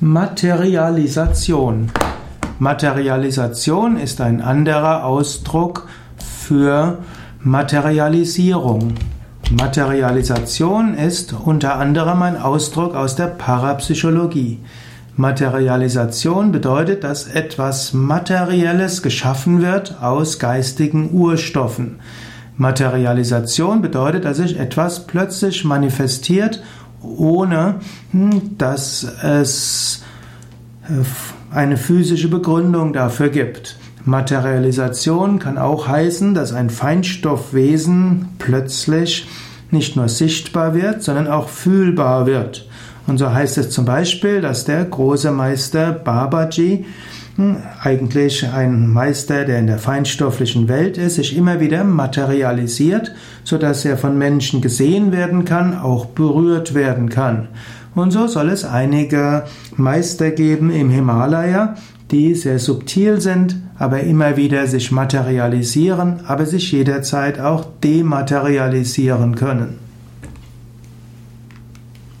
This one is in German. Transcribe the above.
Materialisation. Materialisation ist ein anderer Ausdruck für Materialisierung. Materialisation ist unter anderem ein Ausdruck aus der Parapsychologie. Materialisation bedeutet, dass etwas Materielles geschaffen wird aus geistigen Urstoffen. Materialisation bedeutet, dass sich etwas plötzlich manifestiert ohne hm, dass es äh, eine physische Begründung dafür gibt. Materialisation kann auch heißen, dass ein Feinstoffwesen plötzlich nicht nur sichtbar wird, sondern auch fühlbar wird. Und so heißt es zum Beispiel, dass der große Meister Babaji eigentlich ein Meister, der in der feinstofflichen Welt ist, sich immer wieder materialisiert, so dass er von Menschen gesehen werden kann, auch berührt werden kann. Und so soll es einige Meister geben im Himalaya, die sehr subtil sind, aber immer wieder sich materialisieren, aber sich jederzeit auch dematerialisieren können.